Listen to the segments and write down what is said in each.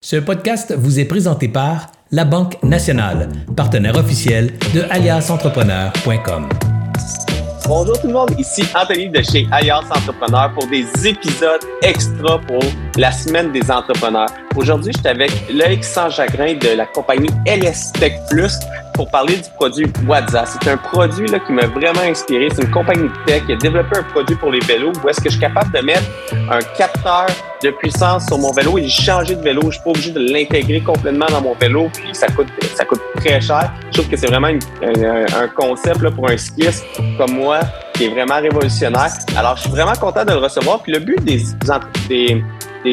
Ce podcast vous est présenté par La Banque Nationale, partenaire officiel de aliasentrepreneur.com. Bonjour tout le monde, ici Anthony de chez Alias Entrepreneur pour des épisodes extra pour la semaine des entrepreneurs. Aujourd'hui, je suis avec Loïc Sans-Chagrin de la compagnie LS Tech Plus pour parler du produit WhatsApp. C'est un produit là, qui m'a vraiment inspiré. C'est une compagnie de tech qui a développé un produit pour les vélos où est-ce que je suis capable de mettre un capteur de puissance sur mon vélo et changé de vélo. Je suis pas obligé de l'intégrer complètement dans mon vélo puis ça coûte, ça coûte très cher. Je trouve que c'est vraiment un, concept là, pour un skiiste comme moi qui est vraiment révolutionnaire. Alors, je suis vraiment content de le recevoir. Puis le but des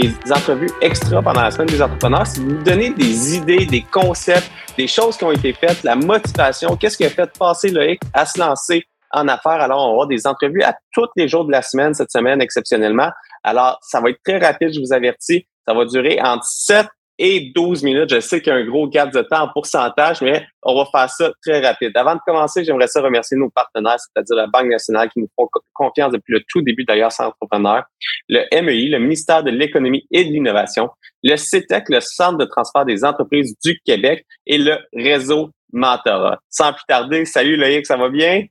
des entrevues extra pendant la semaine des entrepreneurs, de vous donner des idées, des concepts, des choses qui ont été faites, la motivation, qu'est-ce qui a fait passer Loïc à se lancer en affaires. Alors, on avoir des entrevues à tous les jours de la semaine, cette semaine exceptionnellement. Alors, ça va être très rapide, je vous avertis. Ça va durer entre 7 et 12 minutes. Je sais qu'il y a un gros gap de temps en pourcentage, mais on va faire ça très rapide. Avant de commencer, j'aimerais ça remercier nos partenaires, c'est-à-dire la Banque nationale qui nous font confiance depuis le tout début d'ailleurs sans entrepreneur, le MEI, le ministère de l'économie et de l'innovation, le CETEC, le Centre de transport des entreprises du Québec et le réseau Mentora. Sans plus tarder, salut Loïc, ça va bien?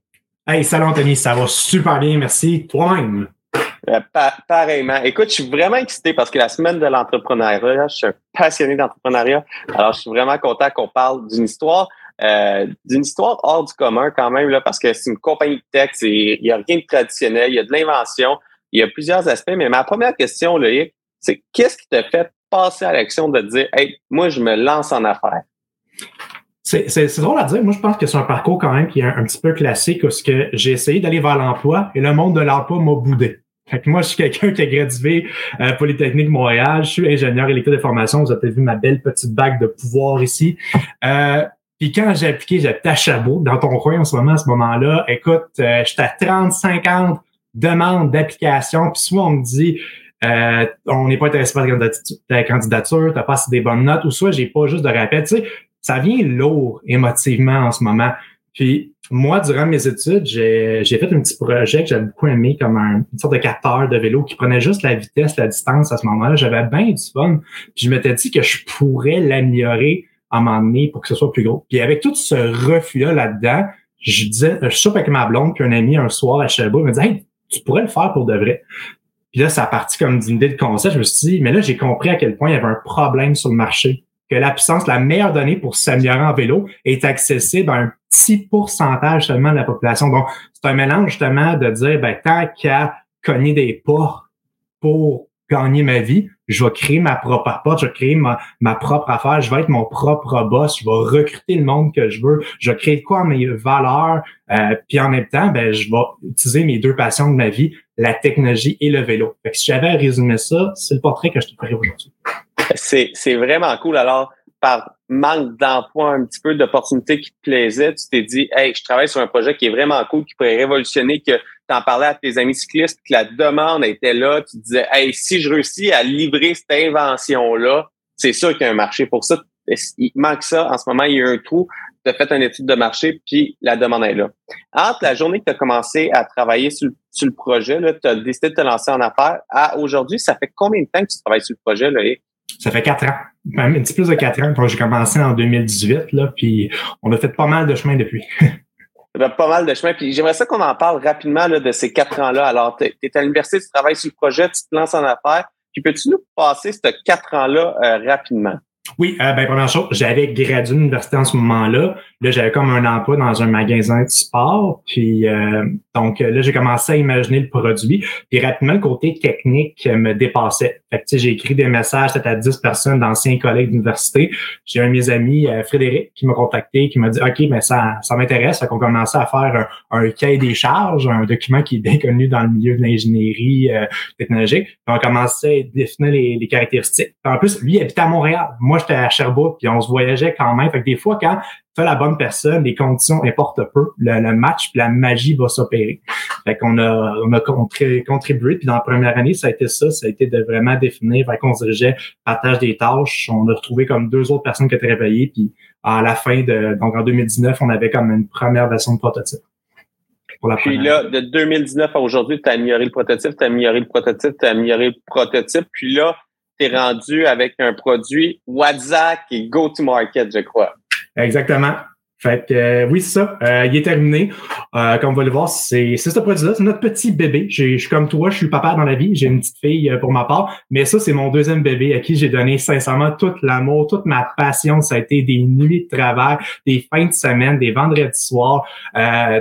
Hey, salut Anthony, ça va super bien, merci. Toi-même? Euh, pareillement. Écoute, je suis vraiment excité parce que la semaine de l'entrepreneuriat, je suis un passionné d'entrepreneuriat. Alors, je suis vraiment content qu'on parle d'une histoire, euh, d'une histoire hors du commun quand même, là, parce que c'est une compagnie de tech, il n'y a rien de traditionnel, il y a de l'invention, il y a plusieurs aspects. Mais ma première question, Loïc, c'est qu'est-ce qui t'a fait passer à l'action de dire, hey, moi, je me lance en affaires? C'est drôle à dire. Moi, je pense que c'est un parcours quand même qui est un, petit peu classique parce que j'ai essayé d'aller vers l'emploi et le monde de l'emploi m'a boudé. Fait que moi, je suis quelqu'un qui a gradué à euh, Polytechnique Montréal. Je suis ingénieur électro de formation. Vous avez vu ma belle petite bague de pouvoir ici. Euh, puis quand j'ai appliqué, j'étais à Chabot, dans ton coin en ce moment, à ce moment-là. Écoute, euh, j'étais à 30, 50 demandes d'application. Puis souvent, on me dit, euh, on n'est pas intéressé par ta candidature, t'as pas assez des bonnes notes, ou soit j'ai pas juste de rappel. Tu sais, ça vient lourd émotivement en ce moment. Puis moi, durant mes études, j'ai fait un petit projet que j'avais beaucoup aimé comme un, une sorte de capteur de vélo qui prenait juste la vitesse, la distance à ce moment-là. J'avais bien du fun. Puis je m'étais dit que je pourrais l'améliorer à un moment donné pour que ce soit plus gros. Puis avec tout ce refus-là là-dedans, je disais, je suis avec ma blonde puis un ami un soir à il me dit Hey, tu pourrais le faire pour de vrai. Puis là, ça a parti comme d'une idée de concept. Je me suis dit, mais là, j'ai compris à quel point il y avait un problème sur le marché que la puissance, la meilleure donnée pour s'améliorer en vélo est accessible à un petit pourcentage seulement de la population. Donc, c'est un mélange justement de dire, ben, tant qu'à cogner des portes pour gagner ma vie, je vais créer ma propre porte, je vais créer ma, ma propre affaire, je vais être mon propre boss, je vais recruter le monde que je veux, je vais créer quoi mes valeurs, euh, puis en même temps, ben, je vais utiliser mes deux passions de ma vie, la technologie et le vélo. Fait que si j'avais à résumer ça, c'est le portrait que je te ferai aujourd'hui. C'est, c'est vraiment cool. Alors, par manque d'emploi, un petit peu d'opportunités qui te plaisaient, tu t'es dit, hey, je travaille sur un projet qui est vraiment cool, qui pourrait révolutionner, que tu en parlais à tes amis cyclistes, que la demande était là, tu disais, hey, si je réussis à livrer cette invention-là, c'est sûr qu'il y a un marché pour ça. Il manque ça. En ce moment, il y a un trou. Tu as fait une étude de marché, puis la demande est là. Entre la journée que tu as commencé à travailler sur, le projet, tu as décidé de te lancer en affaires, à aujourd'hui, ça fait combien de temps que tu travailles sur le projet, là? Ça fait quatre ans, même un petit plus de quatre ans. Quand j'ai commencé en 2018, là, puis on a fait pas mal de chemin depuis. pas mal de chemin. Puis j'aimerais ça qu'on en parle rapidement là, de ces quatre ans-là. Alors, tu es à l'université, tu travailles sur le projet, tu te lances en affaires. Puis peux-tu nous passer ces quatre ans-là euh, rapidement? Oui, euh, ben première chose, j'avais gradué l'université en ce moment-là. Là, j'avais comme un emploi dans un magasin de sport. Puis euh, donc là, j'ai commencé à imaginer le produit. Puis rapidement, le côté technique me dépassait. Fait que j'ai écrit des messages peut-être à 10 personnes d'anciens collègues d'université. J'ai un de mes amis, euh, Frédéric, qui m'a contacté, qui m'a dit OK, mais ça, ça m'intéresse. Fait qu'on commençait à faire un, cahier des charges, un document qui est bien connu dans le milieu de l'ingénierie euh, technologique. On commençait à définir les, les caractéristiques. en plus, lui, il habitait à Montréal. Moi, j'étais à Sherbrooke, puis on se voyageait quand même. Fait que des fois, quand tu la bonne personne, les conditions importent peu. Le, match, puis la magie va s'opérer. Fait qu'on a, on a contribué, puis dans la première année, ça a été ça, ça a été de vraiment définir vers qu'on se dirigeait partage des tâches. On a retrouvé comme deux autres personnes qui réveillées, puis à la fin de, donc en 2019, on avait comme une première version de prototype. puis là, de 2019 à aujourd'hui, tu as amélioré le prototype, tu as amélioré le prototype, tu as amélioré le prototype, puis là, rendu avec un produit WhatsApp et go-to-market, je crois. Exactement. Fait que euh, oui, c'est ça. Euh, il est terminé. Euh, comme va le voir, c'est ce produit-là. C'est notre petit bébé. Je suis comme toi, je suis papa dans la vie. J'ai une petite fille pour ma part. Mais ça, c'est mon deuxième bébé à qui j'ai donné sincèrement tout l'amour, toute ma passion. Ça a été des nuits de travail, des fins de semaine, des vendredis soirs.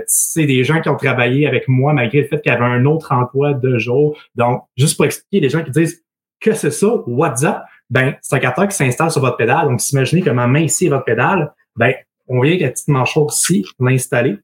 C'est des gens qui ont travaillé avec moi malgré le fait qu'il y avait un autre emploi de jour. Donc, juste pour expliquer les gens qui disent que c'est ça, WhatsApp, ben, c'est un capteur qui s'installe sur votre pédale. Donc, imaginez que ma main ici est votre pédale, ben, on vient avec la petite mâchoire ici, l'installer.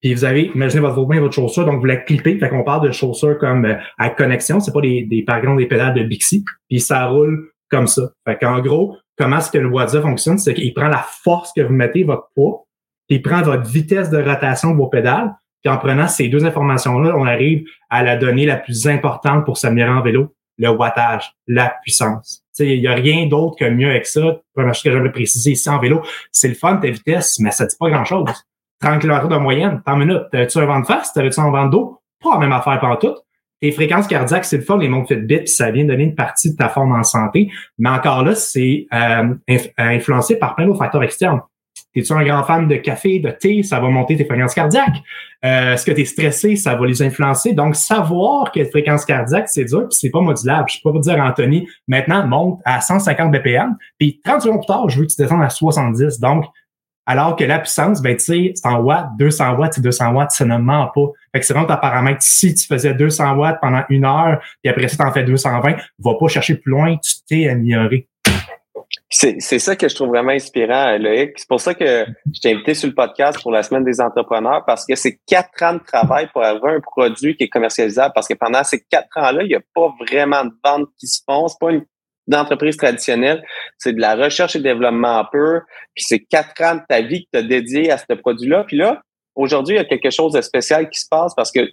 Puis vous avez, imaginez votre main votre chaussure, donc vous la clippez. Fait qu'on parle de chaussure comme euh, à connexion, c'est pas des, des, par exemple, des pédales de Bixi. Puis ça roule comme ça. Fait qu'en gros, comment est-ce que le WhatsApp fonctionne? C'est qu'il prend la force que vous mettez, votre poids, puis il prend votre vitesse de rotation de vos pédales. Puis en prenant ces deux informations-là, on arrive à la donnée la plus importante pour s'améliorer en vélo, le wattage, la puissance. Il n'y a rien d'autre que mieux avec ça. Première chose que j'aimerais préciser ici en vélo, c'est le fun, ta vitesse, mais ça ne dit pas grand-chose. 30 km de moyenne, par minute. T'avais-tu un vent de face? T'avais-tu un vent d'eau? Pas la même affaire pendant tout. Tes fréquences cardiaques, c'est le fun, les montres Fitbit, ça vient donner une partie de ta forme en santé. Mais encore là, c'est euh, influencé par plein d'autres facteurs externes. T'es-tu un grand fan de café, de thé? Ça va monter tes fréquences cardiaques. Euh, Est-ce que tu es stressé? Ça va les influencer. Donc, savoir quelle fréquence cardiaque, c'est dur, puis c'est pas modulable. Je peux pas vous dire, Anthony, maintenant, monte à 150 BPM, puis 30 secondes plus tard, je veux que tu descendes à 70. Donc, alors que la puissance, ben, tu sais, c'est en watts, 200 watts, c'est 200 watts, ça ne ment pas. Fait que c'est vraiment ta paramètre. Si tu faisais 200 watts pendant une heure, puis après ça, tu en fais 220, va pas chercher plus loin, tu t'es amélioré. C'est ça que je trouve vraiment inspirant, Loïc. C'est pour ça que je t'ai invité sur le podcast pour la semaine des entrepreneurs, parce que c'est quatre ans de travail pour avoir un produit qui est commercialisable, parce que pendant ces quatre ans-là, il n'y a pas vraiment de ventes qui se font. Pas une, entreprise traditionnelle. C'est de la recherche et développement peu. Puis c'est quatre ans de ta vie que tu as dédié à ce produit-là. Puis là, aujourd'hui, il y a quelque chose de spécial qui se passe parce que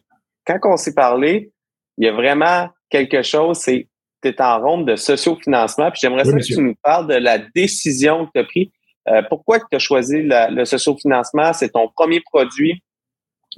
quand on s'est parlé, il y a vraiment quelque chose, c'est tu es en ronde de sociofinancement. Puis j'aimerais ça que tu nous parles de la décision que tu as prise. Euh, pourquoi tu as choisi le sociofinancement? C'est ton premier produit.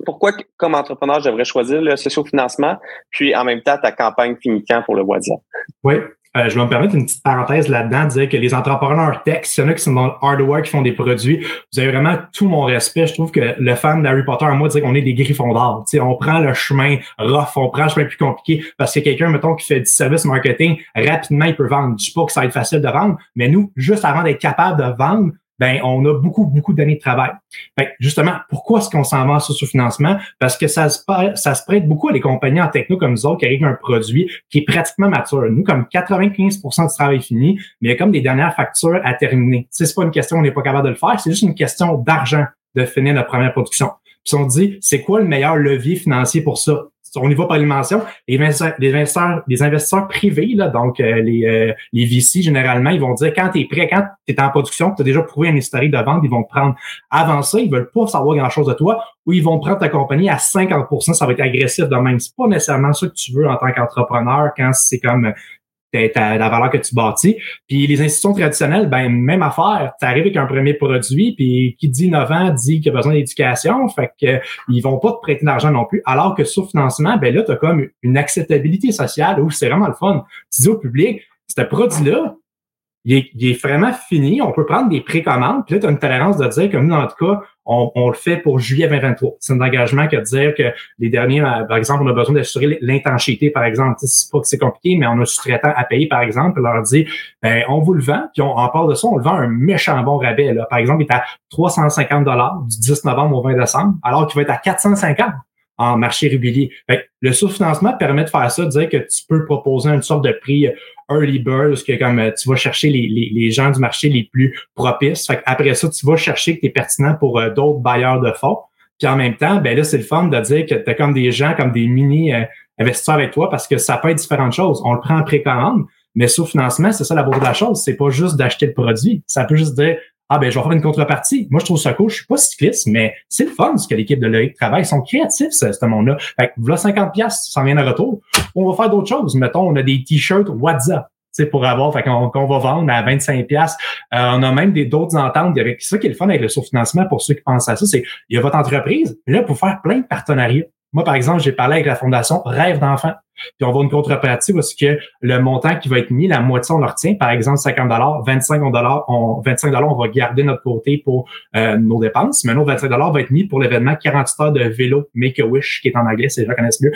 Pourquoi, comme entrepreneur, je devrais choisir le sociofinancement? Puis en même temps, ta campagne finit quand pour le Boisia? Oui, euh, je vais me permettre une petite parenthèse là-dedans, dire que les entrepreneurs tech, s'il y en a qui sont dans le hardware, qui font des produits, vous avez vraiment tout mon respect. Je trouve que le fan d'Harry Potter, moi, dire qu'on est des griffons d'or. On prend le chemin rough, on prend le chemin plus compliqué parce que quelqu'un, mettons, qui fait du service marketing, rapidement, il peut vendre. Je dis pas que ça va être facile de vendre, mais nous, juste avant d'être capable de vendre, ben on a beaucoup, beaucoup d'années de travail. Ben, justement, pourquoi est-ce qu'on s'en va sur ce financement? Parce que ça se, prête beaucoup à des compagnies en techno comme nous autres qui arrivent à un produit qui est pratiquement mature. Nous, comme 95% du travail fini, mais il y a comme des dernières factures à terminer. C'est pas une question, on n'est pas capable de le faire, c'est juste une question d'argent de finir notre première production. Puis on dit, c'est quoi le meilleur levier financier pour ça? On y va par les mentions, les investisseurs, les investisseurs, privés, là, donc euh, les, euh, les VC, généralement, ils vont dire quand tu es prêt, quand tu es en production, tu as déjà prouvé un historique de vente, ils vont te prendre avant ça, ils veulent pas savoir grand-chose de toi, ou ils vont prendre ta compagnie à 50% ça va être agressif de même. C'est pas nécessairement ça que tu veux en tant qu'entrepreneur quand c'est comme la valeur que tu bâtis. Puis les institutions traditionnelles, ben même affaire. Tu arrives avec un premier produit, puis qui dit 9 ans dit qu'il a besoin d'éducation, fait que ils vont pas te prêter d'argent non plus. Alors que sur financement, ben là, tu as comme une acceptabilité sociale où c'est vraiment le fun. Tu dis au public, ce produit-là, il est, il est, vraiment fini. On peut prendre des précommandes. Puis là, tu as une tolérance de dire que nous, en tout cas, on, on le fait pour juillet 2023. C'est un engagement que de dire que les derniers, euh, par exemple, on a besoin d'assurer l'intensité, par exemple. C'est pas que c'est compliqué, mais on a sous-traitant à payer, par exemple, et leur dit, ben, on vous le vend, puis on, en parle de ça, on le vend un méchant bon rabais. Là. Par exemple, il est à 350 dollars du 10 novembre au 20 décembre, alors qu'il va être à 450 en marché régulier. le sous-financement permet de faire ça, de dire que tu peux proposer une sorte de prix early bird, que comme euh, tu vas chercher les, les, les, gens du marché les plus propices. Fait après ça, tu vas chercher que tu es pertinent pour euh, d'autres bailleurs de fonds. Puis en même temps, ben là, c'est le fun de dire que tu as comme des gens, comme des mini euh, investisseurs avec toi parce que ça peut être différentes choses. On le prend en précommande, mais sous-financement, c'est ça la beauté de la chose. C'est pas juste d'acheter le produit. Ça peut juste dire ah ben je vais faire une contrepartie. Moi, je trouve ça cool. Je suis pas cycliste, mais c'est le fun ce que l'équipe de Loïc travaille. Ils sont créatifs, ce, ce monde-là. Fait que voilà 50 pièces, ça vient de retour. On va faire d'autres choses. Mettons, on a des t-shirts WhatsApp pour avoir, fait qu'on, va vendre à 25 pièces. Euh, on a même des d'autres ententes. Avec ça qui est le fun avec le sous-financement pour ceux qui pensent à ça, c'est il y a votre entreprise, là pour faire plein de partenariats. Moi, par exemple, j'ai parlé avec la fondation Rêve d'enfant. Puis on va une contrepartie parce que le montant qui va être mis, la moitié, on le retient. Par exemple, 50 25 on, 25 on va garder notre côté pour euh, nos dépenses. Mais un autre 25 va être mis pour l'événement 48 heures de vélo Make-A-Wish, qui est en anglais, si les gens connaissent mieux.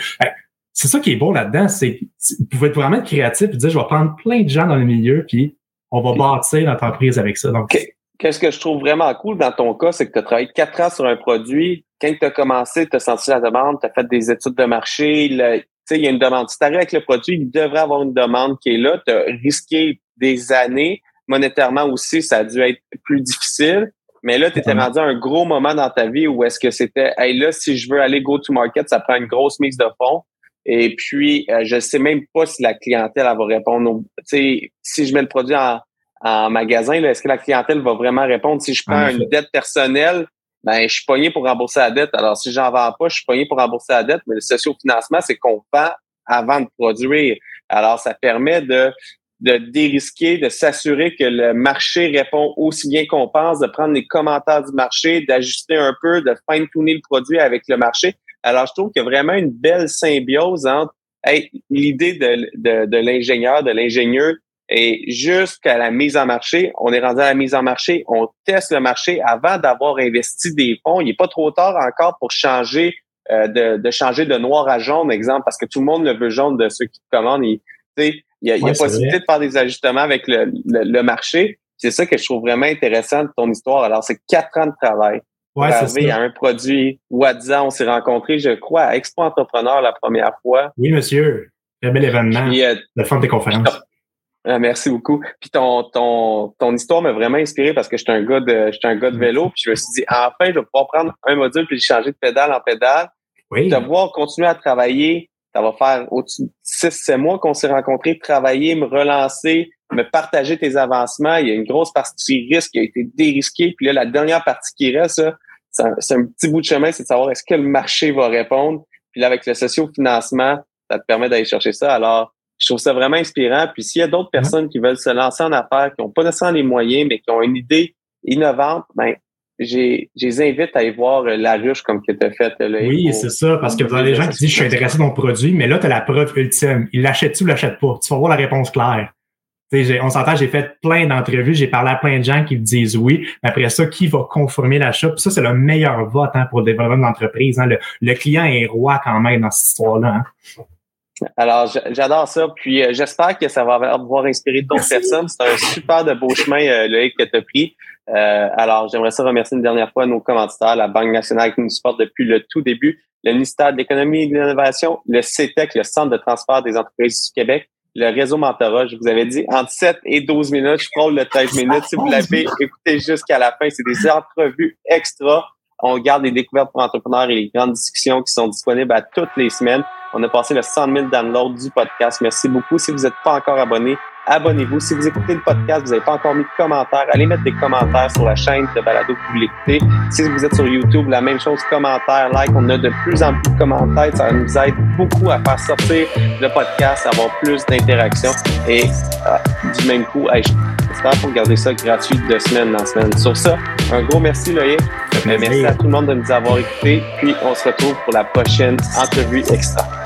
c'est ça qui est beau là-dedans, c'est vous pouvez être vraiment créatif et dire, je vais prendre plein de gens dans le milieu, puis on va bâtir l'entreprise avec ça. Donc, Qu'est-ce que je trouve vraiment cool dans ton cas, c'est que tu as travaillé quatre ans sur un produit. Quand tu as commencé, tu as senti la demande, tu as fait des études de marché. il y a une demande. Si tu avec le produit, il devrait avoir une demande qui est là. Tu as risqué des années. Monétairement aussi, ça a dû être plus difficile. Mais là, tu étais rendu à un gros moment dans ta vie où est-ce que c'était, hey, là, si je veux aller go-to-market, ça prend une grosse mise de fonds. Et puis, euh, je sais même pas si la clientèle elle va répondre. sais, si je mets le produit en, en magasin, est-ce que la clientèle va vraiment répondre? Si je prends une dette personnelle, ben, je suis pogné pour rembourser la dette. Alors, si j'en vends pas, je suis pogné pour rembourser la dette. Mais le socio-financement, c'est qu'on vend avant de produire. Alors, ça permet de, de dérisquer, de s'assurer que le marché répond aussi bien qu'on pense, de prendre les commentaires du marché, d'ajuster un peu, de fine-tuner le produit avec le marché. Alors, je trouve qu'il y a vraiment une belle symbiose entre l'idée de, de, de l'ingénieur, de l'ingénieur et jusqu'à la mise en marché, on est rendu à la mise en marché, on teste le marché avant d'avoir investi des fonds. Il n'est pas trop tard encore pour changer euh, de, de, changer de noir à jaune, exemple, parce que tout le monde le veut jaune de ceux qui commandent. Il, il y a, il y a possibilité de faire des ajustements avec le, le, marché. C'est ça que je trouve vraiment intéressant de ton histoire. Alors, c'est quatre ans de travail. Ouais, c'est Il y a un produit où à 10 ans, on s'est rencontrés, je crois, à Expo Entrepreneur la première fois. Oui, monsieur. Un bel événement. Puis, euh, de fin des conférences. Ah, merci beaucoup. Puis ton, ton, ton histoire m'a vraiment inspiré parce que j'étais un gars de j'étais un gars de vélo. Puis je me suis dit, enfin, je vais pouvoir prendre un module puis changer de pédale en pédale. Oui. Devoir continuer à travailler. Ça va faire au-dessus de six, sept mois qu'on s'est rencontrés, travailler, me relancer, me partager tes avancements. Il y a une grosse partie risque qui a été dérisquée. Puis là, la dernière partie qui reste, c'est un, petit bout de chemin, c'est de savoir est-ce que le marché va répondre. Puis là, avec le socio-financement, ça te permet d'aller chercher ça. Alors, je trouve ça vraiment inspirant. Puis s'il y a d'autres personnes qui veulent se lancer en affaires, qui n'ont pas nécessairement les moyens, mais qui ont une idée innovante, ben j'ai, je les invite à aller voir euh, la ruche comme que tu as fait. Là, oui, c'est ça, parce que vous avez des gens qui disent je suis intéressé dans le produit, mais là, tu as la preuve ultime. Il l'achète-tu ou l'achète pas? Tu vas voir la réponse claire. on s'entend, j'ai fait plein d'entrevues, j'ai parlé à plein de gens qui me disent oui. Mais après ça, qui va confirmer l'achat? Puis ça, c'est le meilleur vote hein, pour le développement de l'entreprise. Hein. Le, client est roi quand même dans cette histoire-là. Hein. Alors, j'adore ça. Puis, euh, j'espère que ça va avoir inspiré d'autres personnes. C'est un super de beau chemin, euh, Loïc, que tu as pris. Euh, alors, j'aimerais ça remercier une dernière fois nos commanditaires, la Banque nationale qui nous supporte depuis le tout début, le ministère de l'Économie et de l'Innovation, le CETEC, le Centre de transfert des entreprises du Québec, le réseau Mentorat. Je vous avais dit entre 7 et 12 minutes. Je prends le 13 minutes. Si vous l'avez écouté jusqu'à la fin, c'est des entrevues extra. On garde les découvertes pour entrepreneurs et les grandes discussions qui sont disponibles à toutes les semaines. On a passé le 100 000 downloads du podcast. Merci beaucoup. Si vous n'êtes pas encore abonné, abonnez-vous. Si vous écoutez le podcast, vous n'avez pas encore mis de commentaires, allez mettre des commentaires sur la chaîne de Balado que vous l'écoutez. Si vous êtes sur YouTube, la même chose, commentaires, like. On a de plus en plus de commentaires. Ça nous aide beaucoup à faire sortir le podcast, à avoir plus d'interactions. Et euh, du même coup, j'espère pour garder ça gratuit de semaine en semaine. Sur ça, un gros merci Loïc. Merci à tout le monde de nous avoir écoutés. Puis on se retrouve pour la prochaine entrevue extra.